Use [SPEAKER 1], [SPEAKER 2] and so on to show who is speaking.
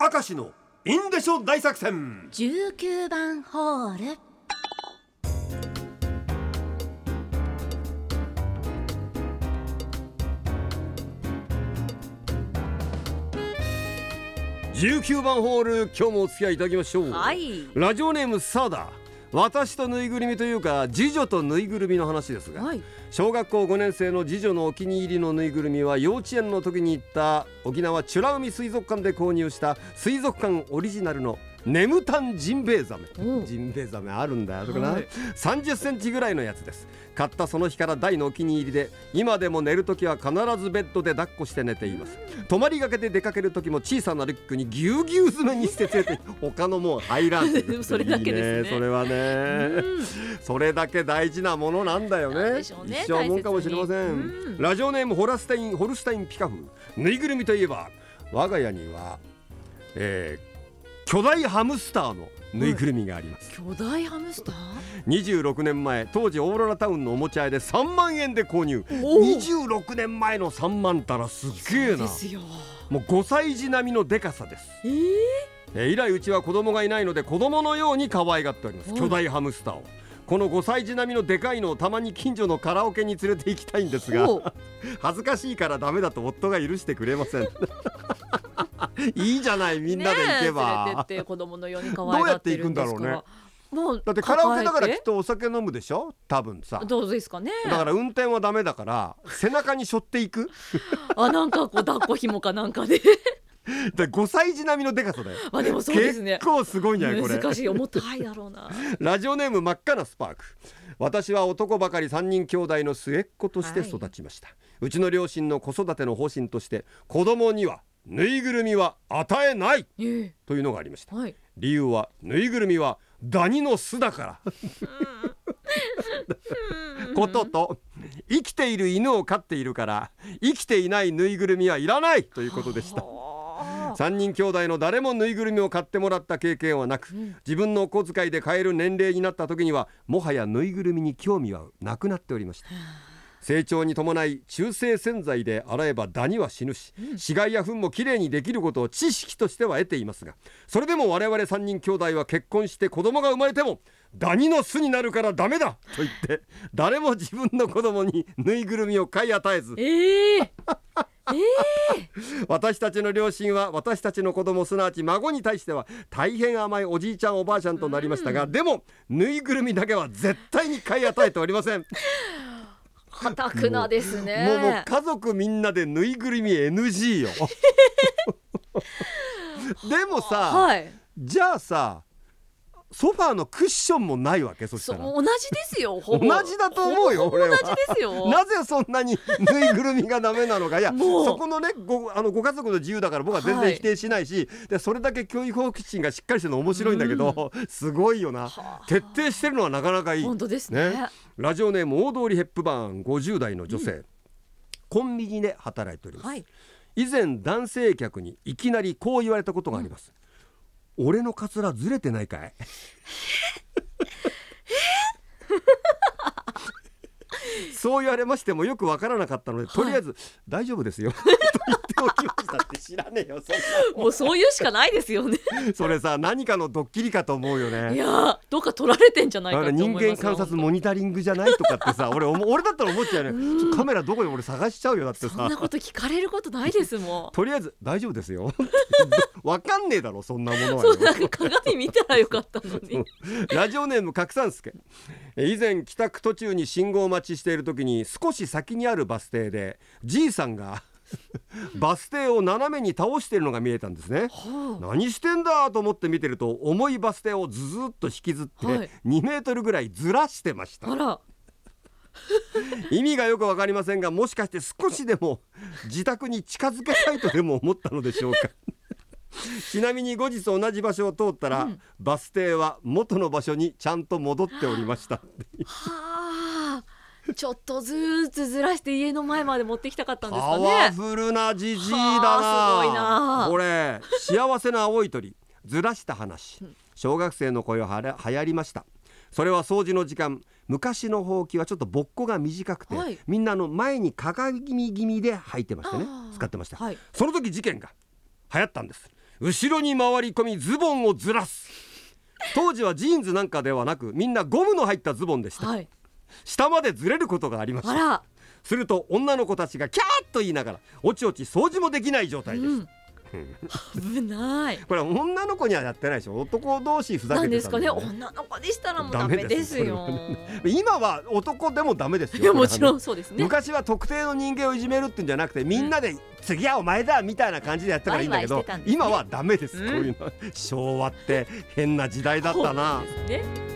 [SPEAKER 1] 明石のインデショ大作戦。
[SPEAKER 2] 19番ホール。
[SPEAKER 1] 19番ホール今日もお付き合いいただきましょう、
[SPEAKER 2] はい。
[SPEAKER 1] ラジオネームサーダ私とぬいぐるみというか次女とぬいぐるみの話ですが、
[SPEAKER 2] はい。
[SPEAKER 1] 小学校5年生の次女のお気に入りのぬいぐるみは幼稚園の時に行った沖縄美ら海水族館で購入した水族館オリジナルのネムタンジンベエザメ。
[SPEAKER 2] おう
[SPEAKER 1] ジンベエザメあるんだよとかな、
[SPEAKER 2] はい。
[SPEAKER 1] 30センチぐらいのやつです。買ったその日から大のお気に入りで今でも寝る時は必ずベッドで抱っこして寝ています。泊まりがけで出かける時も小さなリュックにぎゅうぎゅう詰めにして連れて他のもん入らん
[SPEAKER 2] それだけですね。
[SPEAKER 1] それはね、
[SPEAKER 2] うん。
[SPEAKER 1] それだけ大事なものなんだよね。
[SPEAKER 2] ね
[SPEAKER 1] 一生もんかもしれません、
[SPEAKER 2] うん。
[SPEAKER 1] ラジオネームホラスタインホルスタインピカフぬいぐるみといえば我が家には、えー巨大ハムスターのぬいぐるみがあります、
[SPEAKER 2] 巨大ハムスター
[SPEAKER 1] ？26年前当時オーロラタウンのおもちゃ屋で3万円で購入。
[SPEAKER 2] おー
[SPEAKER 1] 26年前の3万たらすっげえな。
[SPEAKER 2] ですよ。
[SPEAKER 1] もう5歳児並みのでかさです。
[SPEAKER 2] えー、
[SPEAKER 1] えー以来うちは子供がいないので子供のように可愛がっております。
[SPEAKER 2] うん
[SPEAKER 1] 巨大ハムスターを。この5歳児並みのでかいのをたまに近所のカラオケに連れて行きたいんですが。
[SPEAKER 2] ほう。
[SPEAKER 1] 恥ずかしいからダメだと夫が許してくれません いいじゃないみんなで行けば。
[SPEAKER 2] てって子供のように可愛がってるんですから。
[SPEAKER 1] どうやって
[SPEAKER 2] もう
[SPEAKER 1] だってカラオケだからきってとお酒飲むでしょ？多分さ。
[SPEAKER 2] どうですかね。
[SPEAKER 1] だから運転はダメだから背中に背負っていく？
[SPEAKER 2] あなんかこう抱っこ紐かなんかで。
[SPEAKER 1] で5歳児並みのでかさだよ。
[SPEAKER 2] あでもそうですね。
[SPEAKER 1] 結構すごいんじゃないこれ。
[SPEAKER 2] 難しい重たいだろうな。
[SPEAKER 1] ラジオネーム真っ赤なスパーク。私は男ばかり3人兄弟の末っ子として育ちました、うちの両親の子育ての方針として子供にはぬいぐるみは与えない。
[SPEAKER 2] ええ。
[SPEAKER 1] というのがありました。
[SPEAKER 2] はい。
[SPEAKER 1] 理由はぬいぐるみはダニの巣だから。ことと生きている犬を飼っているから生きていないぬいぐるみはいらない。ということでした。
[SPEAKER 2] はあ。
[SPEAKER 1] 3人兄弟の誰もぬいぐるみを買ってもらった経験はなく、
[SPEAKER 2] ん。
[SPEAKER 1] 自分のお小遣いで買える年齢になった時にはもはやぬいぐるみに興味はなくなっておりました成長に伴い中性洗剤で洗えばダニは死ぬし、死骸や糞もきれいにできることを知識としては得ていますがそれでも我々3人兄弟は結婚して子供が生まれてもダニの巣になるからダメだと言って誰も自分の子供にぬいぐるみを買い与えず。
[SPEAKER 2] ええ
[SPEAKER 1] 私たちの両親は私たちの子供すなわち孫に対しては大変甘いおじいちゃんおばあちゃんとなりましたが、でもぬいぐるみだけは絶対に買い与えておりません、
[SPEAKER 2] かたくなですね。
[SPEAKER 1] もうもう家族みんなでぬいぐるみ NG よ。でもさ、
[SPEAKER 2] はい。
[SPEAKER 1] じゃあさソファーのクッションもないわけそしたら。
[SPEAKER 2] 同じですよほぼ。
[SPEAKER 1] 同じだと思うよ
[SPEAKER 2] 同じですよ。
[SPEAKER 1] なぜそんなにぬいぐるみがダメなのか。いやそこのねごあのご家族の自由だから僕は全
[SPEAKER 2] はい
[SPEAKER 1] 然否定しないし、でそれだけ教育方針がしっかりしてるの面白いんだけど、すごいよな。
[SPEAKER 2] はあ。
[SPEAKER 1] 徹底してるのはなかなかいい。
[SPEAKER 2] 本当ですね。
[SPEAKER 1] ね。ラジオネーム大通りヘップバーン50代の女性、コンビニで働いております、
[SPEAKER 2] はい。
[SPEAKER 1] 以前男性客にいきなりこう言われたことがあります、俺のカツラずれてないかい？そう言われましてもよくわからなかったので、とりあえず大丈夫ですよ。と言っておきましたって知らねえよそん
[SPEAKER 2] もうそういうしかないですよね。
[SPEAKER 1] な それさ何かのドッキリかと思うよ
[SPEAKER 2] い
[SPEAKER 1] ね
[SPEAKER 2] やーどっか取られてんじゃない
[SPEAKER 1] だか
[SPEAKER 2] っ
[SPEAKER 1] 人間観察モニタリングじゃないとかってさ俺思俺だったら思っちゃうよね。ちょカメラどこに俺探しちゃうよだってさ。
[SPEAKER 2] そんなこと聞かれることないですもん。
[SPEAKER 1] とりあえず大丈夫ですよ。わかんねえだろそんなものはよ。
[SPEAKER 2] そうなんか鏡見たらよかったのに。
[SPEAKER 1] ラジオネーム拡散助。え以前帰宅途中に信号待ちしている時に少し先にあるバス停でじいさんが バス停を斜めに倒しているのが見えたんですね。
[SPEAKER 2] は
[SPEAKER 1] 何してんだと思って見てると重いバス停をずずっと引きずって
[SPEAKER 2] はい。
[SPEAKER 1] 2メートルぐらいずらしてました。
[SPEAKER 2] ああら。
[SPEAKER 1] 意味がよくわかりませんがもしかして少しでも自宅に近づけたいとでも思ったのでしょうか。ちなみに後日同じ場所を通ったら、
[SPEAKER 2] うん。
[SPEAKER 1] バス停は元の場所にちゃんと戻っておりました。
[SPEAKER 2] はあちょっとずつずらして家の前まで持ってきたかったんです
[SPEAKER 1] パ
[SPEAKER 2] かね。
[SPEAKER 1] ワフルなじじいだな。
[SPEAKER 2] はあすごいな
[SPEAKER 1] これ幸せな青い鳥。ずらした話。小学生の声をはら流行りました。それは掃除の時間。昔のほうきはちょっとぼっこが短くて、
[SPEAKER 2] はい。
[SPEAKER 1] みんなの前に鏡気味で履いてましたね。使ってました、
[SPEAKER 2] はい。
[SPEAKER 1] その時事件が流行ったんです。後ろに回り込みズボンをずらす。当時はジーンズなんかではなくみんなゴムの入ったズボンでした。
[SPEAKER 2] はい
[SPEAKER 1] 下までずれることがありました。すると女の子たちがキャーッと言いながらおちおち掃除もできない状態です、
[SPEAKER 2] うん。危ない。
[SPEAKER 1] これ女の子にはやってないでしょ。男同士ふざけて
[SPEAKER 2] ですかね。女の子でしたらもうダメですよ。
[SPEAKER 1] 今は男でもダメですよ。
[SPEAKER 2] いやもちろ
[SPEAKER 1] ん
[SPEAKER 2] んそうですね。
[SPEAKER 1] 昔は特定の人間をいじめるってんじゃなくてみんなで、次はお前だみたいな感じでやったからいいんだけど今はダメです、
[SPEAKER 2] うん。
[SPEAKER 1] こういうの。昭和って変な時代だったな。
[SPEAKER 2] ね